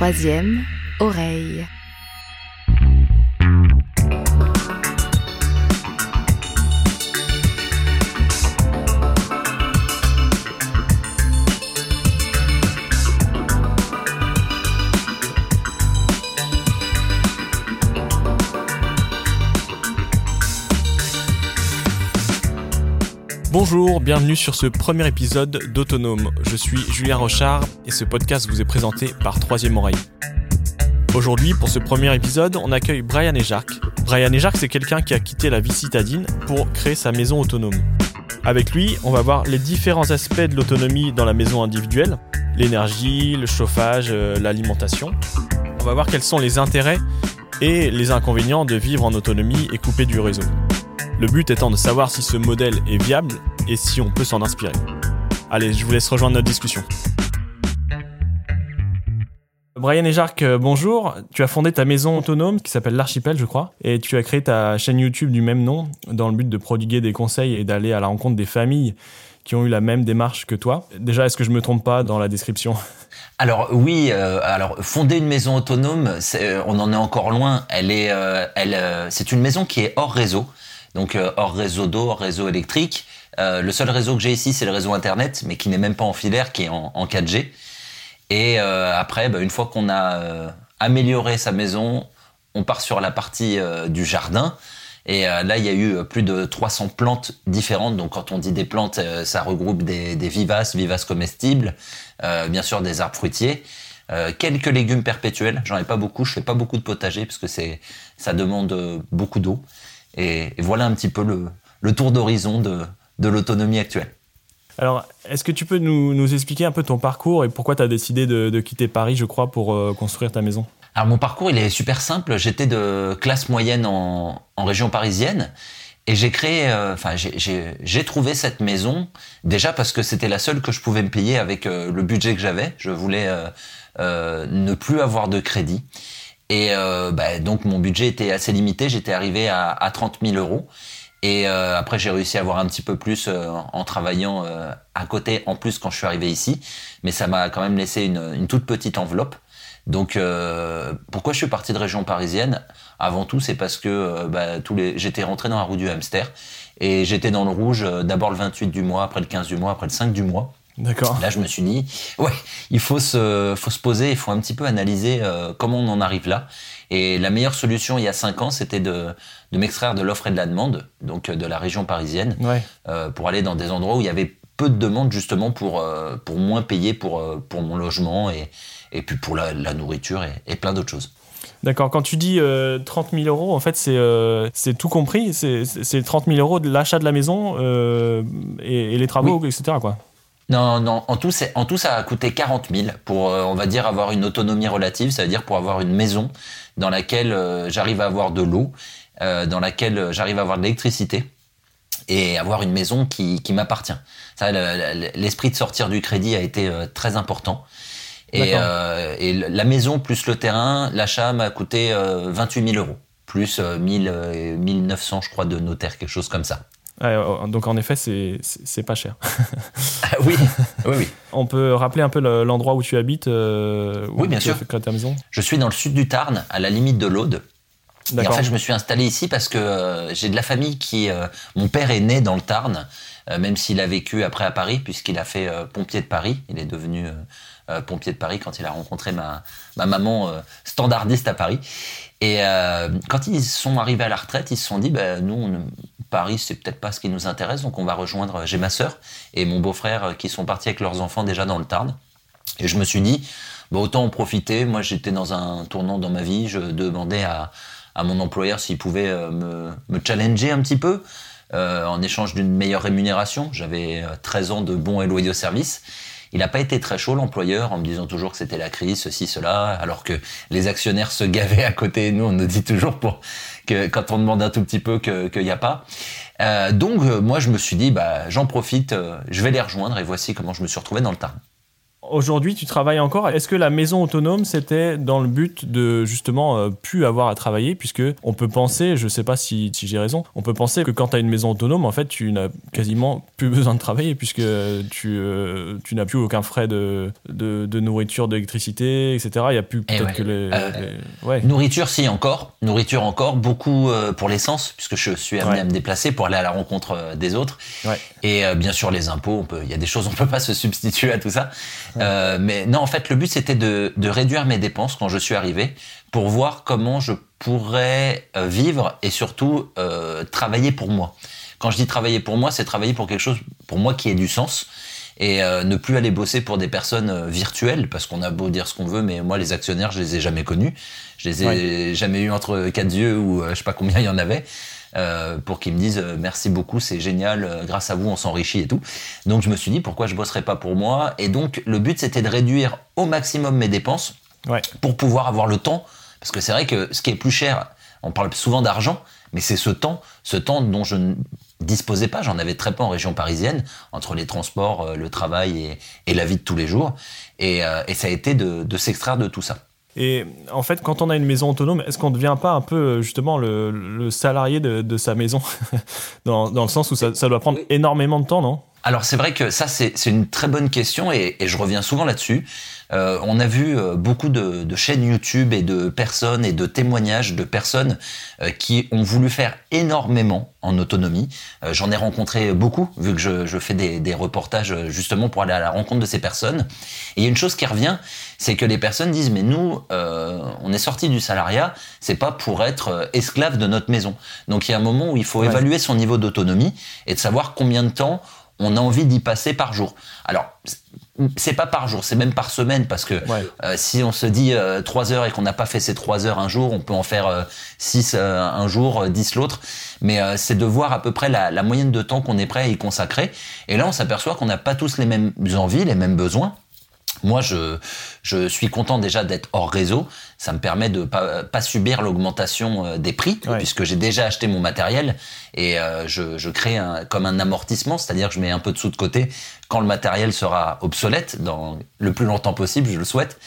Troisième oreille. Bonjour, bienvenue sur ce premier épisode d'Autonome. Je suis Julien Rochard et ce podcast vous est présenté par Troisième Oreille. Aujourd'hui, pour ce premier épisode, on accueille Brian et. Brian et c'est quelqu'un qui a quitté la vie citadine pour créer sa maison autonome. Avec lui, on va voir les différents aspects de l'autonomie dans la maison individuelle, l'énergie, le chauffage, euh, l'alimentation. On va voir quels sont les intérêts et les inconvénients de vivre en autonomie et coupé du réseau. Le but étant de savoir si ce modèle est viable et si on peut s'en inspirer. Allez, je vous laisse rejoindre notre discussion. Brian et Jacques, euh, bonjour. Tu as fondé ta maison autonome qui s'appelle l'Archipel, je crois, et tu as créé ta chaîne YouTube du même nom dans le but de prodiguer des conseils et d'aller à la rencontre des familles qui ont eu la même démarche que toi. Déjà, est-ce que je me trompe pas dans la description? Alors oui, euh, alors fonder une maison autonome, on en est encore loin. Elle est, euh, elle, c'est une maison qui est hors réseau donc euh, hors réseau d'eau, hors réseau électrique. Euh, le seul réseau que j'ai ici, c'est le réseau Internet, mais qui n'est même pas en filaire, qui est en, 4G. Et euh, après, bah, une fois qu'on a amélioré sa maison, on part sur la partie du jardin. Et là, il y a eu plus de 300 plantes différentes. Donc, quand on dit des plantes, ça regroupe des, vivaces, vivaces comestibles, bien sûr des arbres fruitiers, quelques légumes perpétuels. J'en ai pas beaucoup. Je fais pas beaucoup de potager parce que ça demande beaucoup d'eau. Et, voilà un petit peu le, tour d'horizon de, l'autonomie actuelle. Alors, est-ce que tu peux nous, expliquer un peu ton parcours et pourquoi tu as décidé de, quitter Paris, je crois, pour euh, construire ta maison? Alors, mon parcours, il est super simple. J'étais de classe moyenne en, région parisienne. Et j'ai créé, euh, enfin, j'ai trouvé cette maison déjà parce que c'était la seule que je pouvais me payer avec euh, le budget que j'avais. Je voulais ne plus avoir de crédit. Et bah, donc mon budget était assez limité, j'étais arrivé à, à 30 000 euros. Et euh, après j'ai réussi à avoir un petit peu plus euh, en travaillant euh, à côté, en plus quand je suis arrivé ici. Mais ça m'a quand même laissé une, une, toute petite enveloppe. Donc pourquoi je suis parti de région parisienne? Avant tout c'est parce que bah, tous les... j'étais rentré dans la roue du hamster. Et j'étais dans le rouge d'abord le 28 du mois, après le 15 du mois, après le 5 du mois. D'accord. Là, je me suis dit, ouais, il faut se, faut se poser, il faut un petit peu analyser euh, comment on en arrive là. Et la meilleure solution il y a cinq ans, c'était de, de m'extraire de l'offre et de la demande, donc euh, de la région parisienne, euh, pour aller dans des endroits où il y avait peu de demandes justement pour, euh, pour moins payer pour, pour mon logement et, et puis pour la, la nourriture et, et plein d'autres choses. D'accord, quand tu dis 30 000 euros, en fait, c'est tout compris C'est 30 000 euros de l'achat de la maison et, et, les travaux, etc. Quoi. Non, non, en tout, en tout, ça a coûté 40 000 pour, euh, on va dire, avoir une autonomie relative, ça veut dire pour avoir une maison dans laquelle euh, j'arrive à avoir de l'eau, euh, dans laquelle j'arrive à avoir de l'électricité et avoir une maison qui, qui m'appartient. L'esprit de sortir du crédit a été très important. Et, et, la maison plus le terrain, l'achat m'a coûté 28 000 euros, plus 1000, 1900, je crois, de notaire, quelque chose comme ça. Euh, donc en effet, c'est pas cher. Ah oui, oui, oui. On peut rappeler un peu l'endroit où tu habites euh, Oui, bien sûr. ta maison? Je suis dans le sud du Tarn, à la limite de l'Aude. Et en fait, je me suis installé ici parce que euh, j'ai de la famille qui... mon père est né dans le Tarn, même s'il a vécu après à Paris, puisqu'il a fait pompier de Paris. Il est devenu pompier de Paris quand il a rencontré ma, ma maman standardiste à Paris. Et quand ils sont arrivés à la retraite, ils se sont dit, bah, nous, on, Paris, c'est peut-être pas ce qui nous intéresse, donc on va rejoindre. J'ai ma sœur et mon beau-frère euh, qui sont partis avec leurs enfants déjà dans le Tarn. Et je me suis dit, bah, autant en profiter. Moi, j'étais dans un tournant dans ma vie. Je demandais à, mon employeur s'il pouvait euh, me, challenger un petit peu euh, en échange d'une meilleure rémunération. J'avais 13 ans de bons et loyaux services. Il n'a pas été très chaud, l'employeur, en me disant toujours que c'était la crise, ceci, cela, alors que les actionnaires se gavaient à côté. Nous, on nous dit toujours pour que quand on demande un tout petit peu qu'il n'y a pas. Euh, donc, euh, moi, je me suis dit, bah, j'en profite, euh, je vais les rejoindre, et voici comment je me suis retrouvé dans le Tarn. Aujourd'hui, tu travailles encore. Est-ce que la maison autonome, c'était dans le but de justement euh, plus avoir à travailler, puisque on peut penser, je sais pas si, si j'ai raison, on peut penser que quand tu as une maison autonome, en fait, tu n'as quasiment plus besoin de travailler, puisque tu, euh, tu n'as plus aucun frais de, de, nourriture, d'électricité, etc. Il y a plus eh que les, ouais. Nourriture, si encore. Nourriture encore. Beaucoup pour l'essence, puisque je suis amené à me déplacer pour aller à la rencontre des autres. Et bien sûr, les impôts, il y a des choses, on peut pas se substituer à tout ça. Euh, mais non, en fait, le but c'était de, de, réduire mes dépenses quand je suis arrivé pour voir comment je pourrais euh, vivre et surtout euh, travailler pour moi. Quand je dis travailler pour moi, c'est travailler pour quelque chose pour moi qui ait du sens et euh, ne plus aller bosser pour des personnes euh, virtuelles parce qu'on a beau dire ce qu'on veut, mais moi les actionnaires, je les ai jamais connus, je les ai jamais eu entre quatre yeux ou je sais pas combien il y en avait. Euh, pour qu'ils me disent euh, merci beaucoup, c'est génial, euh, grâce à vous on s'enrichit et tout. Donc je me suis dit pourquoi je bosserais pas pour moi? Et donc le but c'était de réduire au maximum mes dépenses pour pouvoir avoir le temps parce que c'est vrai que ce qui est plus cher, on parle souvent d'argent, mais c'est ce temps, ce temps dont je ne disposais pas, j'en avais très peu en région parisienne, entre les transports, le travail et, la vie de tous les jours. Et, ça a été de s'extraire de tout ça. Et en fait, quand on a une maison autonome, est-ce qu'on ne devient pas un peu euh, justement le, salarié de, sa maison? Dans, le sens où ça, ça doit prendre énormément de temps, non? Alors c'est vrai que ça c'est une très bonne question et, je reviens souvent là-dessus. Euh, on a vu euh, beaucoup de, chaînes YouTube et de personnes et de témoignages de personnes euh, qui ont voulu faire énormément en autonomie. J'en ai rencontré beaucoup vu que je, fais des, reportages justement pour aller à la rencontre de ces personnes. Et il y a une chose qui revient, c'est que les personnes disent mais nous on est sorti du salariat, c'est pas pour être esclave de notre maison. Donc il y a un moment où il faut évaluer son niveau d'autonomie et de savoir combien de temps on a envie d'y passer par jour. Alors, c'est pas par jour, c'est même par semaine parce que euh, si on se dit euh, trois 3 heures et qu'on n'a pas fait ces 3 heures un jour, on peut en faire 6 euh, un jour, 10 l'autre. Mais c'est de voir à peu près la, la moyenne de temps qu'on est prêt à y consacrer. Et là, on s'aperçoit qu'on n'a pas tous les mêmes envies, les mêmes besoins. Moi, je, je suis content déjà d'être hors réseau. Ça me permet de pas, pas subir l'augmentation euh, des prix, puisque j'ai déjà acheté mon matériel et euh, je, je, crée un, comme un amortissement, c'est-à-dire que je mets un peu de sous de côté quand le matériel sera obsolète, dans le plus longtemps possible, je le souhaite.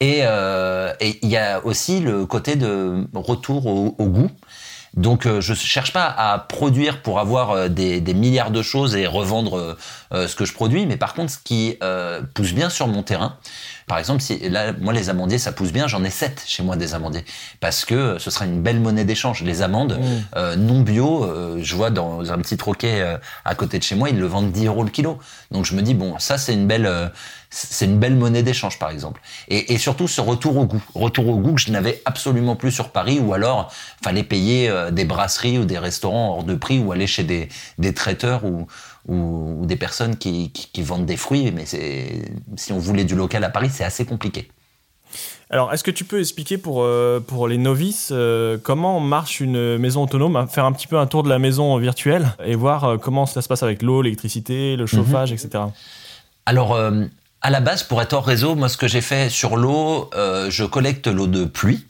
Et euh, il y a aussi le côté de retour au, au goût. Donc euh, je cherche pas à produire pour avoir euh, des, milliards de choses et revendre euh, ce que je produis, mais par contre ce qui pousse bien sur mon terrain, par exemple, si là, moi, les amandiers, ça pousse bien. J'en ai sept chez moi des amandiers parce que ce sera une belle monnaie d'échange. Les amandes mmh. non bio, je vois dans un petit troquet à côté de chez moi, ils le vendent 10 euros le kilo. Donc je me dis bon, ça c'est une belle c'est une belle monnaie d'échange par exemple. Et, surtout ce retour au goût, retour au goût que je n'avais absolument plus sur Paris, ou alors fallait payer euh, des brasseries ou des restaurants hors de prix, ou aller chez des, traiteurs ou, des personnes qui, vendent des fruits. Mais si on voulait du local à Paris, c'est assez compliqué. Alors, est-ce que tu peux expliquer pour, euh, pour les novices euh, comment marche une maison autonome Faire un petit peu un tour de la maison virtuelle et voir comment ça se passe avec l'eau, l'électricité, le chauffage, mhm. etc. Alors, à la base, pour être hors réseau, moi, ce que j'ai fait sur l'eau, euh, je collecte l'eau de pluie.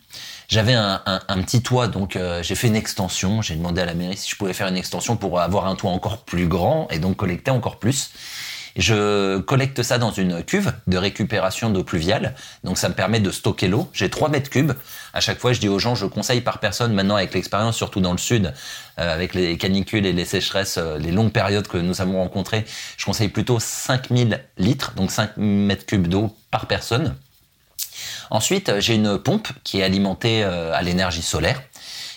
J'avais un, petit toit, donc euh, j'ai fait une extension. J'ai demandé à la mairie si je pouvais faire une extension pour avoir un toit encore plus grand et donc collecter encore plus. Je collecte ça dans une cuve de récupération d'eau pluviale. Donc ça me permet de stocker l'eau. J'ai 3 mètres cubes. À chaque fois, je dis aux gens, je conseille par personne maintenant avec l'expérience, surtout dans le sud, euh, avec les canicules et les sécheresses, euh, les longues périodes que nous avons rencontrées, je conseille plutôt 5000 litres, donc 5 mètres cubes d'eau par personne. Ensuite, j'ai une pompe qui est alimentée euh, à l'énergie solaire,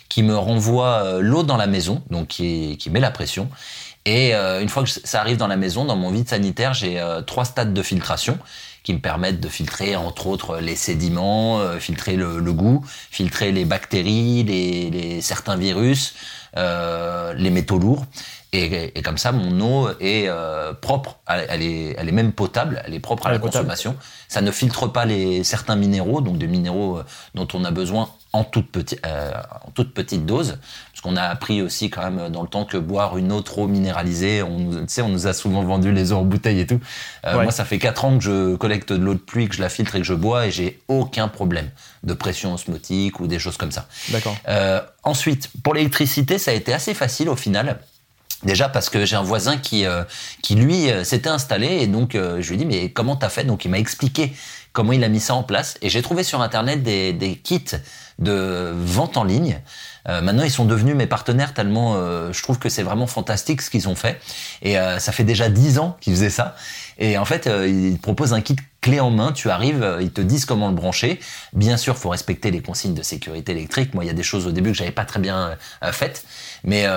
qui me renvoie l'eau dans la maison, donc qui met la pression. Et euh, une fois que ça arrive dans la maison, dans mon vide sanitaire, j'ai euh, trois stades de filtration qui me permettent de filtrer entre autres les sédiments, euh, filtrer le, goût, filtrer les bactéries, les, certains virus, les métaux lourds. Et, comme ça, mon eau est propre, elle, est, elle est même potable, elle est propre à la consommation. Ça ne filtre pas les certains minéraux, donc des minéraux dont on a besoin en toute, en toute petite dose. Parce qu'on a appris aussi quand même dans le temps que boire une eau trop minéralisée, on, on nous a souvent vendu les eaux en bouteille et tout. Euh, moi, ça fait 4 ans que je collecte de l'eau de pluie, que je la filtre et que je bois et j'ai aucun problème de pression osmotique ou des choses comme ça. D'accord. Euh, ensuite, pour l'électricité, ça a été assez facile au final. Déjà parce que j'ai un voisin qui, qui lui, s'était installé et donc je lui ai dit mais comment t'as fait? Donc il m'a expliqué comment il a mis ça en place et j'ai trouvé sur internet des, des kits de vente en ligne euh, maintenant, ils sont devenus mes partenaires tellement euh, je trouve que c'est vraiment fantastique ce qu'ils ont fait. Et euh, ça fait déjà dix ans qu'ils faisaient ça. Et en fait, ils proposent un kit clé en main. Tu arrives, ils te disent comment le brancher. Bien sûr, faut respecter les consignes de sécurité électrique. Moi, il y a des choses au début que j'avais pas très bien faites, mais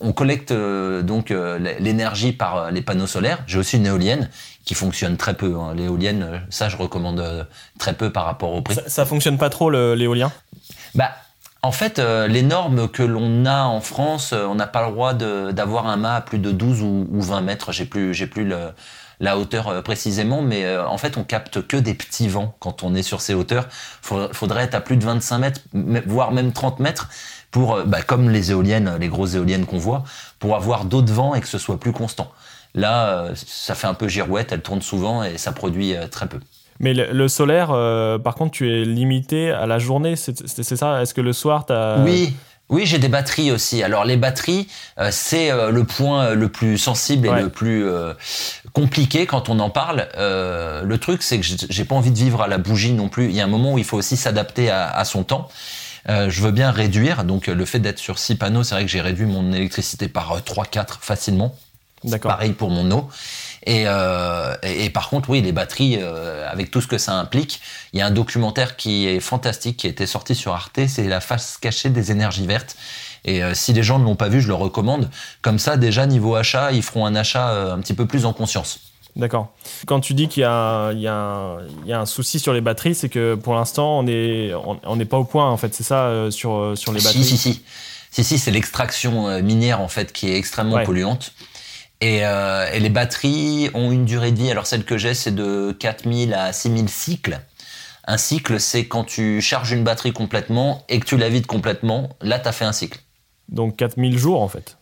on collecte donc l'énergie par les panneaux solaires. J'ai aussi une éolienne qui fonctionne très peu. Hein. L'éolienne, ça, je recommande très peu par rapport au prix. Ça, ça fonctionne pas trop l'éolien? Bah en fait, euh, les normes que l'on a en France, euh, on n'a pas le droit d'avoir un mât à plus de 12 ou, 20 mètres. J'ai plus, j'ai plus la hauteur euh, précisément, mais en fait, on capte que des petits vents quand on est sur ces hauteurs. Il faudrait être à plus de 25 mètres, voire même 30 mètres, pour, bah, comme les éoliennes, les grosses éoliennes qu'on voit, pour avoir d'autres vents et que ce soit plus constant. Là, ça fait un peu girouette, elle tourne souvent et ça produit très peu. Mais le, solaire, euh, par contre, tu es limité à la journée, c'est ça? Est-ce que le soir, tu as... Oui, oui, j'ai des batteries aussi. Alors les batteries, euh, c'est euh, le point le plus sensible et le plus compliqué quand on en parle. le truc, c'est que j'ai pas envie de vivre à la bougie non plus. Il y a un moment où il faut aussi s'adapter à, à, son temps. je veux bien réduire. Donc le fait d'être sur six panneaux, c'est vrai que j'ai réduit mon électricité par 3-4 facilement. Pareil pour mon eau. Euh, et, et, par contre, oui, les batteries, euh, avec tout ce que ça implique, il y a un documentaire qui est fantastique, qui a été sorti sur Arte, c'est la face cachée des énergies vertes. Et euh, si les gens ne l'ont pas vu, je le recommande. Comme ça, déjà, niveau achat, ils feront un achat un petit peu plus en conscience. D'accord. Quand tu dis qu'il y, y, y, a un souci sur les batteries, c'est que pour l'instant, on n'est on, n'est pas au point, en fait. C'est ça, sur, sur les batteries? Si, si, si. Si, si, c'est l'extraction minière, en fait, qui est extrêmement polluante. Euh, et, les batteries ont une durée de vie. Alors celle que j'ai, c'est de 4000 à 6000 cycles. Un cycle, c'est quand tu charges une batterie complètement et que tu la vides complètement. Là, tu as fait un cycle. Donc 4000 jours en fait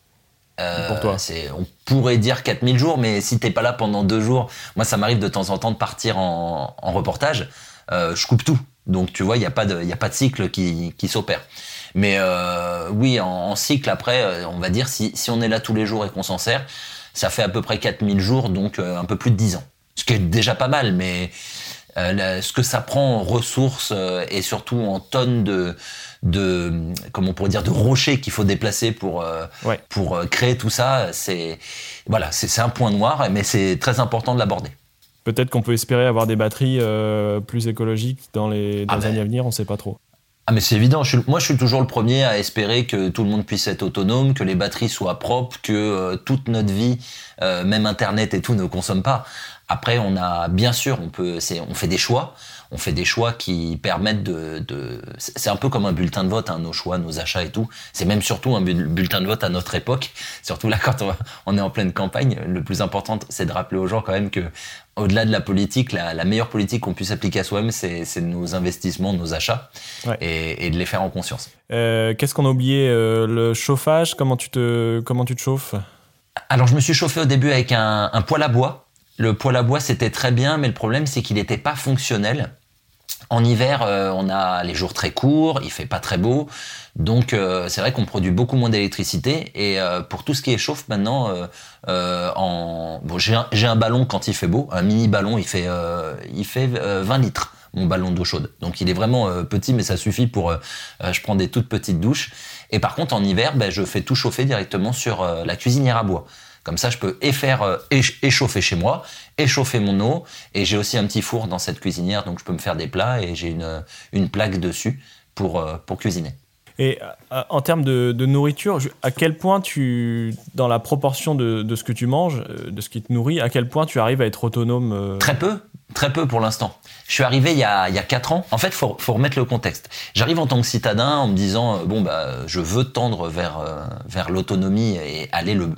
euh, pour toi On pourrait dire 4000 jours, mais si t'es pas là pendant deux jours, moi ça m'arrive de temps en temps de partir en, reportage, euh, je coupe tout. Donc tu vois, il n'y a, pas de, a pas de cycle qui, qui s'opère. Mais oui, en, cycle, après, on va dire, si, si on est là tous les jours et qu'on s'en sert, ça fait à peu près 4000 jours, donc euh, un peu plus de 10 ans. Ce qui est déjà pas mal, mais euh, ce que ça prend en ressources euh, et surtout en tonnes de, de comment on pourrait dire de rochers qu'il faut déplacer pour pour créer tout ça c'est voilà c'est un point noir mais c'est très important de l'aborder peut-être qu'on peut espérer avoir des batteries plus écologiques dans les, dans ah années ben. à venir on sait pas trop ah mais c'est évident, moi je suis toujours le premier à espérer que tout le monde puisse être autonome, que les batteries soient propres, que euh, toute notre vie, euh, même Internet et tout, ne consomme pas. Après, on a bien sûr, on peut, on fait des choix on fait des choix qui permettent de, c'est un peu comme un bulletin de vote, hein, nos choix, nos achats et tout. C'est même surtout un bulletin de vote à notre époque. Surtout là, quand on, est en pleine campagne, le plus important, c'est de rappeler aux gens quand même que au-delà de la politique, la, meilleure politique qu'on puisse appliquer à soi-même, c'est nos investissements, nos achats, et, de les faire en conscience. Euh, qu'est-ce qu'on a oublié euh, Le chauffage, comment tu te, comment tu te chauffes? Alors, je me suis chauffé au début avec un, un poêle à bois. Le poêle à bois, c'était très bien, mais le problème, c'est qu'il n'était pas fonctionnel. En hiver, euh, on a les jours très courts, il fait pas très beau, donc euh, c'est vrai qu'on produit beaucoup moins d'électricité. Et euh, pour tout ce qui est chauffe maintenant, j'ai un, ballon quand il fait beau, un mini ballon, il fait il fait 20 litres mon ballon d'eau chaude. Donc il est vraiment petit, mais ça suffit pour. je prends des toutes petites douches. Et par contre en hiver, ben, je fais tout chauffer directement sur la cuisinière à bois. Comme ça, je peux faire euh, échauffer chez moi, échauffer mon eau, et j'ai aussi un petit four dans cette cuisinière, donc je peux me faire des plats et j'ai une, une plaque dessus pour, euh, pour cuisiner. Et euh, en termes de, nourriture, à quel point tu, dans la proportion de, de, ce que tu manges, de ce qui te nourrit, à quel point tu arrives à être autonome Très peu, très peu pour l'instant. Je suis arrivé il y a, il y a 4 ans. En fait, faut, faut remettre le contexte. J'arrive en tant que citadin en me disant bon bah je veux tendre vers vers l'autonomie et aller le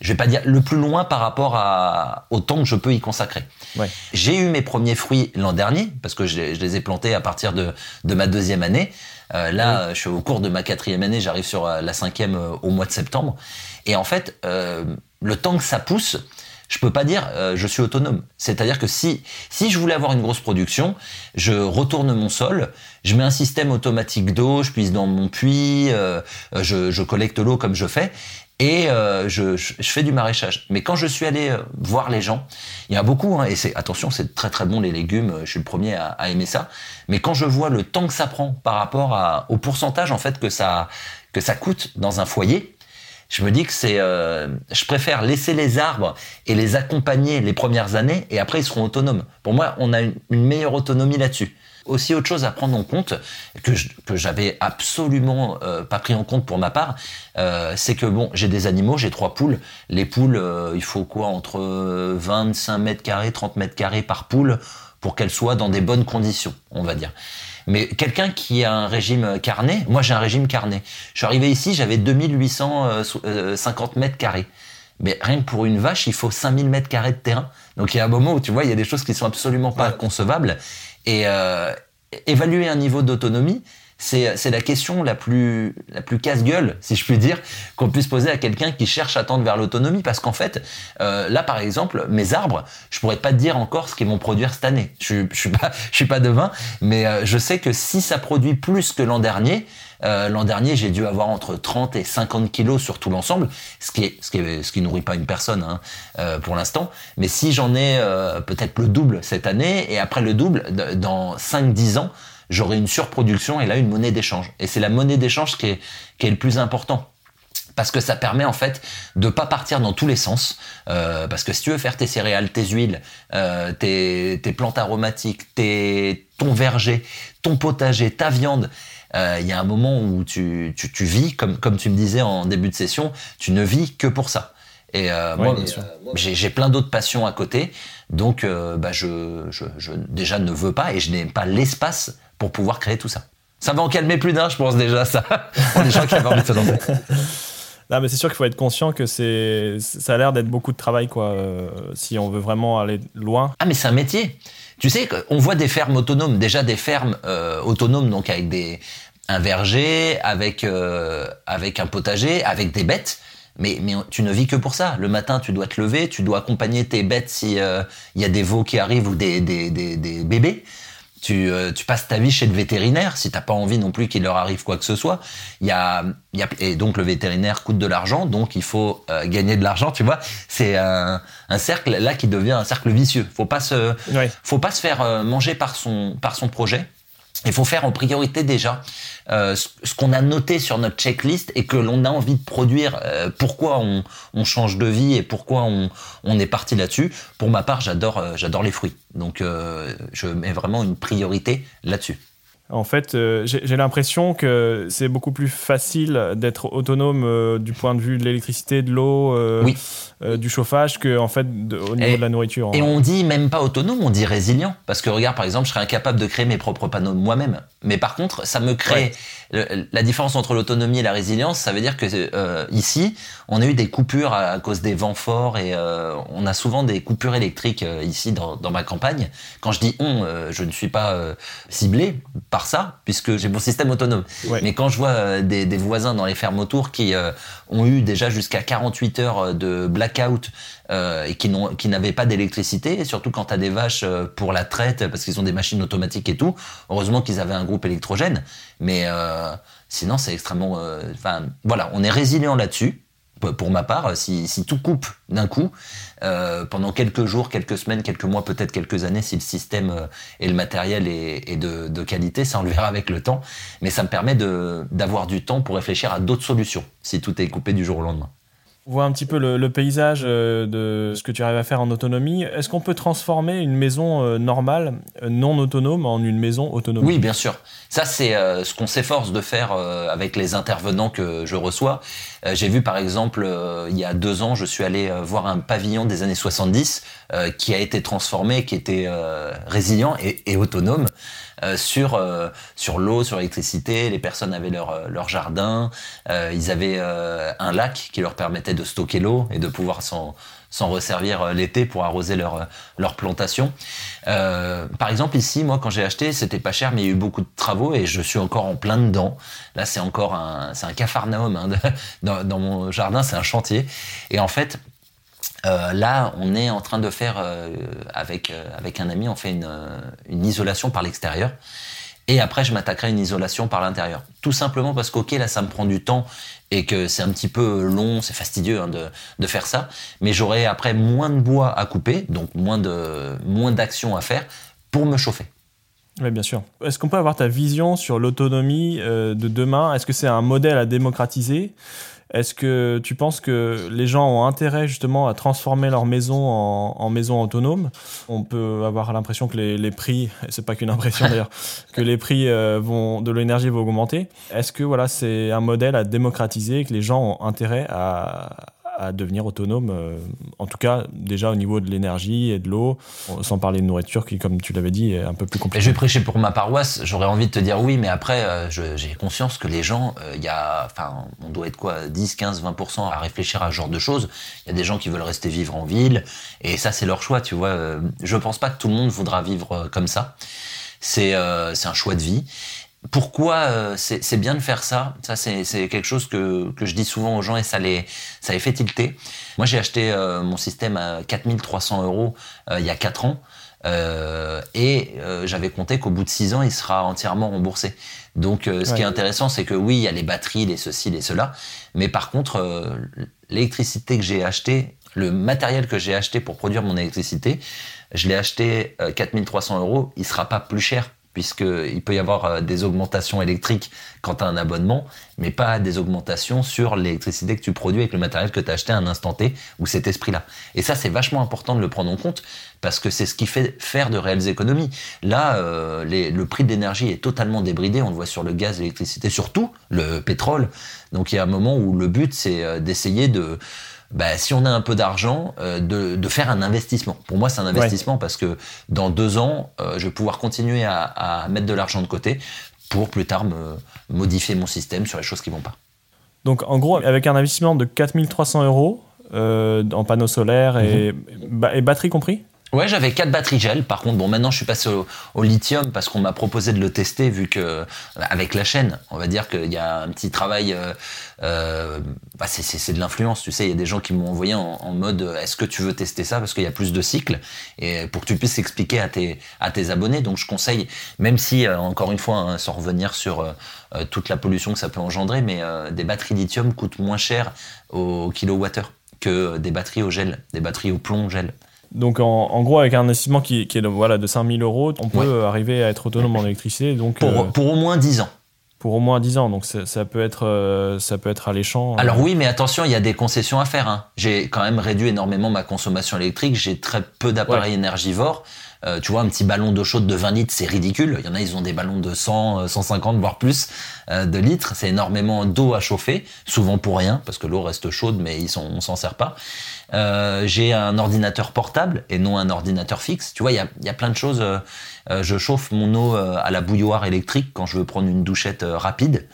je vais pas dire le plus loin par rapport à, au temps que je peux y consacrer. Ouais. J'ai eu mes premiers fruits l'an dernier parce que je, les ai plantés à partir de, de ma deuxième année. Euh, là, je suis au cours de ma quatrième année, j'arrive sur euh, la cinquième euh, au mois de septembre. Et en fait, euh, le temps que ça pousse, je peux pas dire euh, je suis autonome. C'est-à-dire que si si je voulais avoir une grosse production, je retourne mon sol, je mets un système automatique d'eau, je puise dans mon puits, euh, je, je collecte l'eau comme je fais, et euh, je, fais du maraîchage. Mais quand je suis allé euh, voir les gens, il y a beaucoup, hein, et c'est attention, c'est très très bon les légumes, je suis le premier à, aimer ça. Mais quand je vois le temps que ça prend par rapport au pourcentage en fait que ça que ça coûte dans un foyer, je me dis que c'est, euh, je préfère laisser les arbres et les accompagner les premières années, et après ils seront autonomes. Pour moi, on a une meilleure autonomie là-dessus. Aussi autre chose à prendre en compte que je, que j'avais absolument euh, pas pris en compte pour ma part, euh, c'est que bon, j'ai des animaux, j'ai trois poules. Les poules, euh, il faut quoi entre 25 mètres carrés, 30 mètres carrés par poule pour qu'elles soient dans des bonnes conditions, on va dire. Mais quelqu'un qui a un régime carné, moi j'ai un régime carné. Je suis arrivé ici, j'avais 2850 mètres carrés. Mais rien que pour une vache, il faut 5000 mètres carrés de terrain. Donc il y a un moment où tu vois, il y a des choses qui sont absolument pas concevables. Et euh, évaluer un niveau d'autonomie, c'est, la question la plus, la plus casse-gueule, si je puis dire, qu'on puisse poser à quelqu'un qui cherche à tendre vers l'autonomie. Parce qu'en fait, euh, là, par exemple, mes arbres, je pourrais pas te dire encore ce qu'ils vont produire cette année. Je, je suis pas, suis pas devin, mais euh, je sais que si ça produit plus que l'an dernier, euh, l'an dernier, j'ai dû avoir entre 30 et 50 kilos sur tout l'ensemble, ce qui est, ce nourrit pas une personne hein, euh, pour l'instant. Mais si j'en ai euh, peut-être le double cette année et après le double dans 5-10 ans, j'aurai une surproduction et là une monnaie d'échange. Et c'est la monnaie d'échange qui est, le plus important parce que ça permet en fait de pas partir dans tous les sens. Parce que si tu veux faire tes céréales, tes huiles, tes, tes, plantes aromatiques, tes, ton verger, ton potager, ta viande, il y a un moment où tu, tu, tu, vis, comme, comme tu me disais en début de session, tu ne vis que pour ça. Et euh, moi, j'ai plein d'autres passions à côté, donc euh, bah, je, je, je déjà ne veux pas et je n'ai pas l'espace pour pouvoir créer tout ça. Ça va en calmer plus d'un, je pense déjà, ça. Pour des gens qui avaient envie de se lancer. Non, mais c'est sûr qu'il faut être conscient que c'est, ça a l'air d'être beaucoup de travail, quoi, euh, si on veut vraiment aller loin. Ah, mais c'est un métier. Tu sais, on voit des fermes autonomes, déjà des fermes euh, autonomes, donc avec des, un verger, avec, euh, un potager, avec des bêtes. Mais, tu ne vis que pour ça. Le matin, tu dois te lever, tu dois accompagner tes bêtes s'il euh, y a des veaux qui arrivent ou des, des bébés. Tu, euh, tu, passes ta vie chez le vétérinaire si t'as pas envie non plus qu'il leur arrive quoi que ce soit. Il y a, y a et donc le vétérinaire coûte de l'argent, donc il faut euh, gagner de l'argent. Tu vois, c'est un, un, cercle là qui devient un cercle vicieux. Faut pas se, faut pas se faire euh, manger par son par son projet. Il faut faire en priorité déjà euh, ce qu'on a noté sur notre checklist et que l'on a envie de produire. Euh, pourquoi on, on, change de vie et pourquoi on, on est parti là-dessus? Pour ma part, j'adore euh, j'adore les fruits, donc je mets vraiment une priorité là-dessus. En fait, euh, j'ai l'impression que c'est beaucoup plus facile d'être autonome euh, du point de vue de l'électricité, de l'eau, euh, oui. Euh, du chauffage, que en fait de, au niveau et, de la nourriture. Et on dit même pas autonome, on dit résilient. Parce que regarde, par exemple, je serais incapable de créer mes propres panneaux moi-même. Mais par contre, ça me crée ouais. le, la différence entre l'autonomie et la résilience. Ça veut dire que euh, ici, on a eu des coupures à, à cause des vents forts et euh, on a souvent des coupures électriques ici dans, dans, ma campagne. Quand je dis on, je ne suis pas ciblé par ça puisque j'ai mon système autonome. Ouais. Mais quand je vois des, des, voisins dans les fermes autour qui ont eu déjà jusqu'à 48 heures de euh, et qui n'avaient pas d'électricité, surtout quand tu as des vaches euh, pour la traite, parce qu'ils ont des machines automatiques et tout. Heureusement qu'ils avaient un groupe électrogène, mais euh, sinon c'est extrêmement... Enfin voilà, on est résilient là-dessus. Pour ma part, si, tout coupe d'un coup, pendant quelques jours, quelques semaines, quelques mois, peut-être quelques années, si le système et le matériel est, est de, de, qualité, ça on le verra avec le temps. Mais ça me permet d'avoir du temps pour réfléchir à d'autres solutions, si tout est coupé du jour au lendemain. On voit un petit peu le, paysage euh, de ce que tu arrives à faire en autonomie. Est-ce qu'on peut transformer une maison euh, normale, non autonome, en une maison autonome? Oui, bien sûr. Ça, c'est euh, ce qu'on s'efforce de faire euh, avec les intervenants que je reçois. Euh, J'ai vu, par exemple, il y a deux ans, je suis allé voir un pavillon des années 70 qui a été transformé, qui était résilient et autonome. Euh, sur euh, sur l'eau, sur l'électricité. Les personnes avaient leur leur jardin. Euh, ils avaient un lac qui leur permettait de stocker l'eau et de pouvoir s'en resservir l'été pour arroser leur leur plantation. Euh, par exemple ici, moi quand j'ai acheté, c'était pas cher, mais il y a eu beaucoup de travaux et je suis encore en plein dedans. Là, c'est encore un c'est un hein, dans mon jardin, c'est un chantier. Et en fait, euh, là, on est en train de faire euh, avec euh, avec un ami, on fait une, isolation par l'extérieur. Et après, je m'attaquerai à une isolation par l'intérieur. Tout simplement parce qu'ok, là, ça me prend du temps et que c'est un petit peu long, c'est fastidieux hein, de, de, faire ça. Mais j'aurai après moins de bois à couper, donc moins de moins d'actions à faire pour me chauffer. Oui, bien sûr. Est-ce qu'on peut avoir ta vision sur l'autonomie de demain? Est-ce que c'est un modèle à démocratiser? Est-ce que tu penses que les gens ont intérêt justement à transformer leur maison en, maison autonome? On peut avoir l'impression que les, les prix, c'est pas qu'une impression d'ailleurs, que les prix euh, vont, de l'énergie vont augmenter. Est-ce que voilà, c'est un modèle à démocratiser et que les gens ont intérêt à, à devenir autonome, euh, en tout cas déjà au niveau de l'énergie et de l'eau, sans parler de nourriture qui, comme tu l'avais dit, est un peu plus compliqué. Je vais prêcher pour ma paroisse, j'aurais envie de te dire oui, mais après, euh, j'ai conscience que les gens, euh, y a, on doit être quoi, 10, 15, 20% à réfléchir à ce genre de choses. Il y a des gens qui veulent rester vivre en ville, et ça c'est leur choix, tu vois. Je pense pas que tout le monde voudra vivre comme ça. C'est un choix de vie pourquoi euh, c'est bien de faire ça? Ça, c'est quelque chose que, que, je dis souvent aux gens et ça les, ça les fait tilter. Moi, j'ai acheté euh, mon système à 4300 euros euh, il y a 4 ans. et j'avais compté qu'au bout de 6 ans, il sera entièrement remboursé. Donc, ce qui est intéressant, c'est que oui, il y a les batteries, les ceci, les cela, mais par contre, l'électricité que j'ai achetée, le matériel que j'ai acheté pour produire mon électricité, je l'ai acheté 4300 euros, il sera pas plus cher puisqu'il peut y avoir euh, des augmentations électriques quand tu as un abonnement, mais pas des augmentations sur l'électricité que tu produis avec le matériel que tu as acheté à un instant T ou cet esprit-là. Et ça, c'est vachement important de le prendre en compte, parce que c'est ce qui fait faire de réelles économies. Là, euh, le prix de l'énergie est totalement débridé, on le voit sur le gaz, l'électricité, surtout le pétrole. Donc il y a un moment où le but, c'est euh, d'essayer de bah, si on a un peu d'argent, euh, de, de, faire un investissement. Pour moi, c'est un investissement parce que dans deux ans, euh, je vais pouvoir continuer à, à mettre de l'argent de côté pour plus tard me modifier mon système sur les choses qui vont pas. Donc, en gros, avec un investissement de 4300 euros euh, en panneaux solaires et, mhm. et batterie compris? Ouais, j'avais quatre batteries gel. Par contre, bon, maintenant je suis passé au, lithium parce qu'on m'a proposé de le tester vu que avec la chaîne, on va dire qu'il y a un petit travail. Euh, euh, bah c'est de l'influence, tu sais. Il y a des gens qui m'ont envoyé en, mode Est-ce que tu veux tester ça? Parce qu'il y a plus de cycles et pour que tu puisses expliquer à tes à tes abonnés. Donc je conseille, même si euh, encore une fois, hein, sans revenir sur euh, euh, toute la pollution que ça peut engendrer, mais des batteries lithium coûtent moins cher au kilowattheure que des batteries au gel, des batteries au plomb gel. Donc en, gros, avec un investissement qui, est de, voilà, de 5000 euros, on peut arriver à être autonome en électricité. Donc, pour, euh, pour au moins 10 ans. Pour au moins 10 ans, donc ça, peut être, euh, ça peut être alléchant. Alors oui, mais attention, il y a des concessions à faire. Hein. J'ai quand même réduit énormément ma consommation électrique. J'ai très peu d'appareils énergivores. Euh, tu vois, un petit ballon d'eau chaude de 20 litres, c'est ridicule. Il y en a, ils ont des ballons de 100, 150, voire plus de litres. C'est énormément d'eau à chauffer, souvent pour rien, parce que l'eau reste chaude, mais ils sont, on s'en sert pas. Euh, j'ai un ordinateur portable et non un ordinateur fixe. Tu vois, il y a, plein de choses. Euh, euh, je chauffe mon eau à la bouilloire électrique quand je veux prendre une douchette rapide.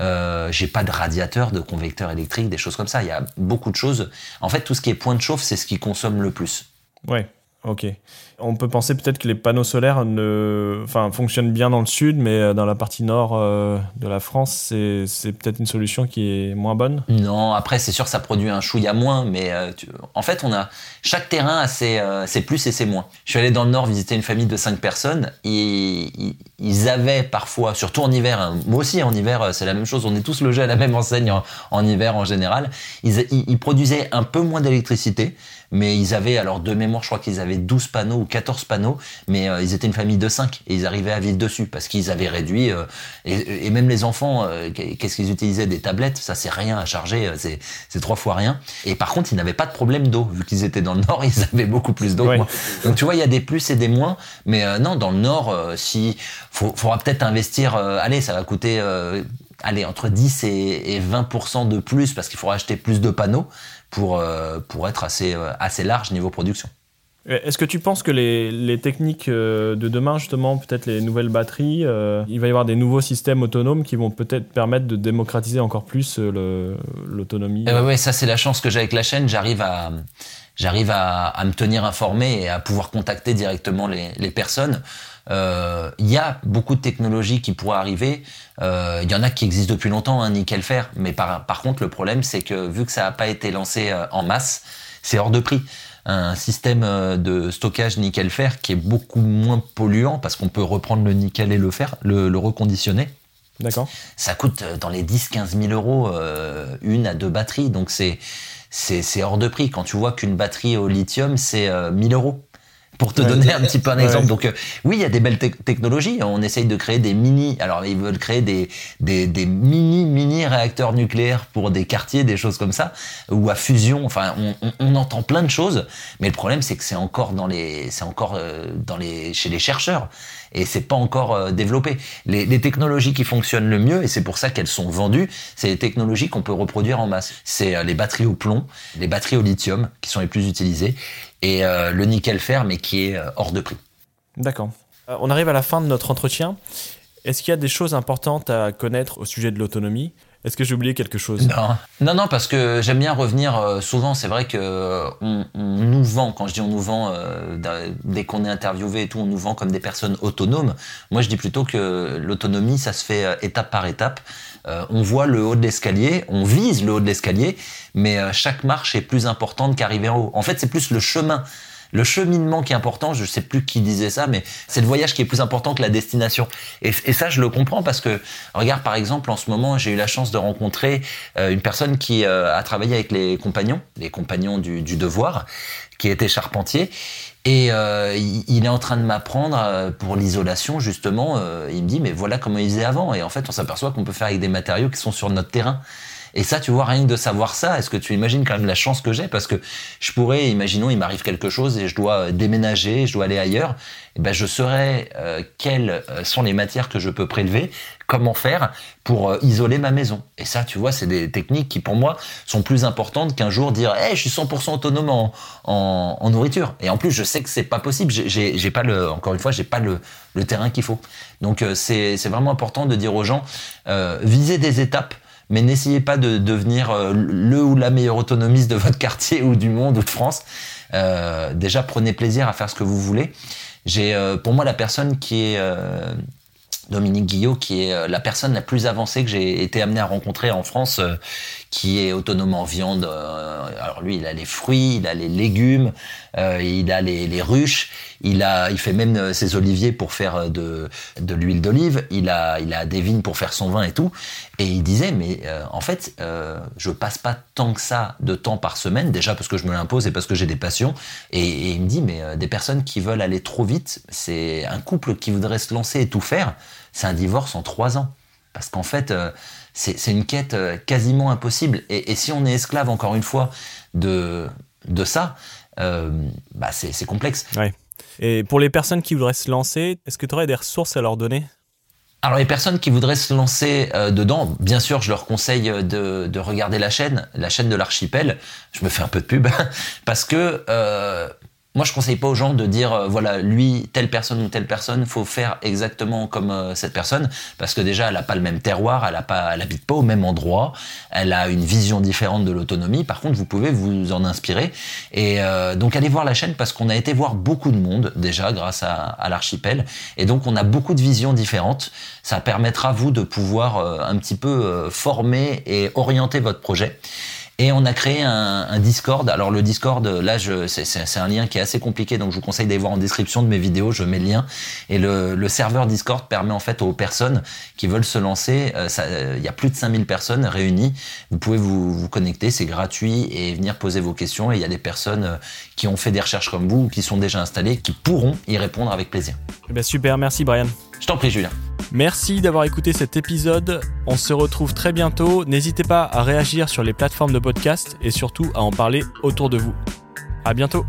Euh, j'ai pas de radiateur, de convecteur électrique, des choses comme ça. Il y a beaucoup de choses. En fait, tout ce qui est point de chauffe, c'est ce qui consomme le plus. Ouais. Ok. On peut penser peut-être que les panneaux solaires ne, enfin, fonctionnent bien dans le sud, mais euh, dans la partie nord euh, de la France, c'est peut-être une solution qui est moins bonne? Non, après c'est sûr ça produit un chouïa moins, mais euh, en fait on a chaque terrain a ses, ses, plus et ses moins. Je suis allé dans le nord visiter une famille de cinq personnes. Et, ils avaient parfois, surtout en hiver, hein, moi aussi en hiver c'est la même chose. On est tous logés à la même enseigne en, hiver en général. Ils, produisaient un peu moins d'électricité mais ils avaient, alors de mémoire, je crois qu'ils avaient 12 panneaux 14 panneaux, mais euh, ils étaient une famille de 5 et ils arrivaient à vivre dessus parce qu'ils avaient réduit, euh, et, même les enfants, euh, qu'est-ce qu'ils utilisaient? Des tablettes, ça c'est rien à charger, c'est trois fois rien. Et par contre, ils n'avaient pas de problème d'eau, vu qu'ils étaient dans le nord, ils avaient beaucoup plus d'eau. Donc tu vois, il y a des plus et des moins, mais non, dans le nord, si faudra peut-être investir, allez, ça va coûter allez, entre 10 et, 20% de plus parce qu'il faudra acheter plus de panneaux pour, euh, pour être assez, euh, assez large niveau production. Est-ce que tu penses que les, techniques euh, de demain, justement, peut-être les nouvelles batteries, il va y avoir des nouveaux systèmes autonomes qui vont peut-être permettre de démocratiser encore plus l'autonomie? Oui, ouais, ça c'est la chance que j'ai avec la chaîne. J'arrive à, à, me tenir informé et à pouvoir contacter directement les, personnes. euh, il y a beaucoup de technologies qui pourraient arriver. Euh, il y en a qui existent depuis longtemps, hein, nickel fer. Mais par, par contre, le problème, c'est que vu que ça n'a pas été lancé en masse, c'est hors de prix un système de stockage nickel fer qui est beaucoup moins polluant parce qu'on peut reprendre le nickel et le fer, le, le reconditionner. D'accord. Ça coûte dans les 10-15 000 euros une à deux batteries, donc c'est c'est hors de prix. Quand tu vois qu'une batterie au lithium, c'est 1000 euros pour te donner un petit peu un exemple. Donc euh, oui, il y a des belles technologies. On essaye de créer des mini. Alors ils veulent créer des, des, des, mini mini réacteurs nucléaires pour des quartiers, des choses comme ça, ou à fusion. Enfin, on, on, entend plein de choses, mais le problème c'est que c'est encore dans les, c'est encore euh, dans les chez les chercheurs et c'est pas encore euh, développé. Les, technologies qui fonctionnent le mieux et c'est pour ça qu'elles sont vendues, c'est les technologies qu'on peut reproduire en masse. C'est les batteries au plomb, les batteries au lithium qui sont les plus utilisées et euh, le nickel fer, mais qui est euh, hors de prix. D'accord. Euh, on arrive à la fin de notre entretien. Est-ce qu'il y a des choses importantes à connaître au sujet de l'autonomie? Est-ce que j'ai oublié quelque chose? Non. non, non, parce que j'aime bien revenir. souvent, c'est vrai que on, nous vend. Quand je dis on nous vend, dès qu'on est interviewé et tout, on nous vend comme des personnes autonomes. Moi, je dis plutôt que l'autonomie, ça se fait étape par étape. on voit le haut de l'escalier, on vise le haut de l'escalier, mais euh, chaque marche est plus importante qu'arriver en haut. En fait, c'est plus le chemin le cheminement qui est important, je sais plus qui disait ça, mais c'est le voyage qui est plus important que la destination. Et, ça, je le comprends parce que, regarde, par exemple, en ce moment, j'ai eu la chance de rencontrer euh, une personne qui euh, a travaillé avec les compagnons, les compagnons du, devoir, qui était charpentier. Et il, est en train de m'apprendre pour l'isolation, justement. il me dit, mais voilà comment il faisait avant. Et en fait, on s'aperçoit qu'on peut faire avec des matériaux qui sont sur notre terrain. Et ça, tu vois, rien que de savoir ça, est-ce que tu imagines quand même la chance que j'ai? Parce que je pourrais, imaginons, il m'arrive quelque chose et je dois déménager, je dois aller ailleurs. Et eh ben, je saurais euh, quelles euh, sont les matières que je peux prélever, comment faire pour euh, isoler ma maison. Et ça, tu vois, c'est des techniques qui, pour moi, sont plus importantes qu'un jour dire, hey, je suis 100% autonome en, en, nourriture. Et en plus, je sais que c'est pas possible. J'ai pas le, encore une fois, j'ai pas le, le terrain qu'il faut. Donc, c'est vraiment important de dire aux gens, visez des étapes mais n'essayez pas de devenir euh, le ou la meilleure autonomiste de votre quartier ou du monde ou de France. Euh, déjà, prenez plaisir à faire ce que vous voulez. J'ai, euh, pour moi, la personne qui est Dominique Guillot, qui est la personne la plus avancée que j'ai été amené à rencontrer en France, qui est autonome en viande. alors lui, il a les fruits, il a les légumes, il a les, les ruches, il a, il fait même ses oliviers pour faire de, de l'huile d'olive. Il a, il a des vignes pour faire son vin et tout. Et il disait, mais euh, en fait, euh, je passe pas tant que ça de temps par semaine, déjà parce que je me l'impose et parce que j'ai des passions. Et, il me dit, mais euh, des personnes qui veulent aller trop vite, c'est un couple qui voudrait se lancer et tout faire, c'est un divorce en trois ans. Parce qu'en fait, euh, c'est une quête quasiment impossible. Et, et, si on est esclave, encore une fois, de, de ça, bah c'est complexe. Ouais. Et pour les personnes qui voudraient se lancer, est-ce que tu aurais des ressources à leur donner? Alors les personnes qui voudraient se lancer euh, dedans, bien sûr, je leur conseille de, de, regarder la chaîne, la chaîne de l'archipel. Je me fais un peu de pub parce que euh, moi, je conseille pas aux gens de dire, euh, voilà, lui, telle personne ou telle personne, faut faire exactement comme euh, cette personne, parce que déjà, elle a pas le même terroir, elle a pas, habite pas au même endroit, elle a une vision différente de l'autonomie. Par contre, vous pouvez vous en inspirer. Et euh, donc, allez voir la chaîne parce qu'on a été voir beaucoup de monde déjà grâce à, à l'archipel, et donc on a beaucoup de visions différentes. Ça permettra vous de pouvoir un petit peu former et orienter votre projet. Et on a créé un, Discord. Alors le Discord, là, c'est un lien qui est assez compliqué, donc je vous conseille d'aller voir en description de mes vidéos, je mets le lien. Et le, serveur Discord permet en fait aux personnes qui veulent se lancer, euh, il y a plus de 5000 personnes réunies. Vous pouvez vous, connecter, c'est gratuit, et venir poser vos questions. Et il y a des personnes euh, qui ont fait des recherches comme vous, qui sont déjà installées, qui pourront y répondre avec plaisir. Eh ben super, merci Brian. Je t'en prie Julien. Merci d'avoir écouté cet épisode. On se retrouve très bientôt. N'hésitez pas à réagir sur les plateformes de podcast et surtout à en parler autour de vous. À bientôt.